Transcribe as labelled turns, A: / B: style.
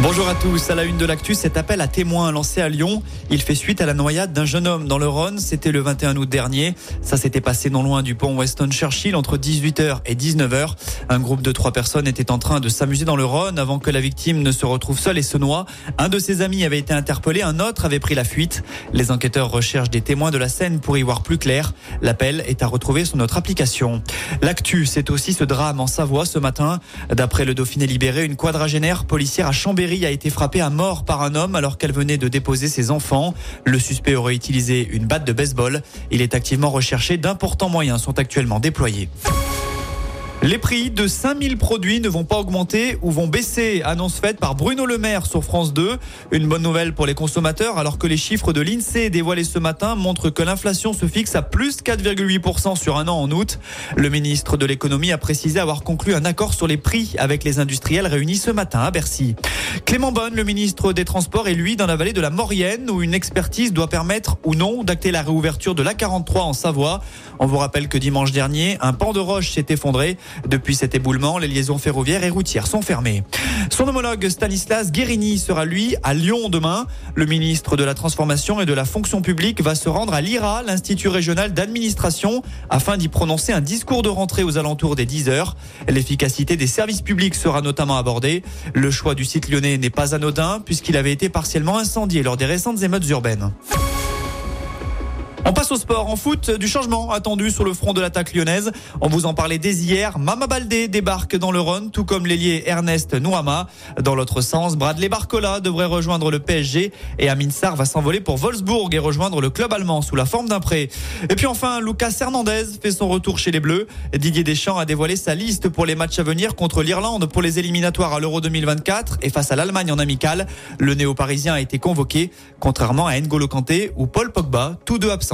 A: Bonjour à tous. À la une de l'actu, cet appel à témoins lancé à Lyon. Il fait suite à la noyade d'un jeune homme dans le Rhône. C'était le 21 août dernier. Ça s'était passé non loin du pont Weston Churchill entre 18h et 19h. Un groupe de trois personnes était en train de s'amuser dans le Rhône avant que la victime ne se retrouve seule et se noie. Un de ses amis avait été interpellé, un autre avait pris la fuite. Les enquêteurs recherchent des témoins de la scène pour y voir plus clair. L'appel est à retrouver sur notre application. L'actu, c'est aussi ce drame en Savoie ce matin. D'après le Dauphiné libéré, une quadragénaire policière à Chambéry a été frappée à mort par un homme alors qu'elle venait de déposer ses enfants. Le suspect aurait utilisé une batte de baseball. Il est activement recherché. D'importants moyens sont actuellement déployés. Les prix de 5000 produits ne vont pas augmenter ou vont baisser, annonce faite par Bruno Le Maire sur France 2. Une bonne nouvelle pour les consommateurs alors que les chiffres de l'INSEE dévoilés ce matin montrent que l'inflation se fixe à plus 4,8% sur un an en août. Le ministre de l'économie a précisé avoir conclu un accord sur les prix avec les industriels réunis ce matin à Bercy. Clément Bonne, le ministre des Transports, est lui dans la vallée de la Maurienne où une expertise doit permettre ou non d'acter la réouverture de l'A43 en Savoie. On vous rappelle que dimanche dernier, un pan de roche s'est effondré. Depuis cet éboulement, les liaisons ferroviaires et routières sont fermées. Son homologue Stanislas Guérini sera lui à Lyon demain. Le ministre de la Transformation et de la Fonction publique va se rendre à l'IRA, l'Institut régional d'administration, afin d'y prononcer un discours de rentrée aux alentours des 10 heures. L'efficacité des services publics sera notamment abordée. Le choix du site lyonnais n'est pas anodin puisqu'il avait été partiellement incendié lors des récentes émeutes urbaines. On passe au sport. En foot, du changement attendu sur le front de l'attaque lyonnaise. On vous en parlait dès hier. Mama Baldé débarque dans le Rhône, tout comme l'ailier Ernest Nouama. Dans l'autre sens, Bradley Barcola devrait rejoindre le PSG et Amin Sarr va s'envoler pour Wolfsburg et rejoindre le club allemand sous la forme d'un prêt. Et puis enfin, Lucas Hernandez fait son retour chez les Bleus. Didier Deschamps a dévoilé sa liste pour les matchs à venir contre l'Irlande pour les éliminatoires à l'Euro 2024 et face à l'Allemagne en amical. Le néo-parisien a été convoqué, contrairement à N'Golo Kanté ou Paul Pogba, tous deux absents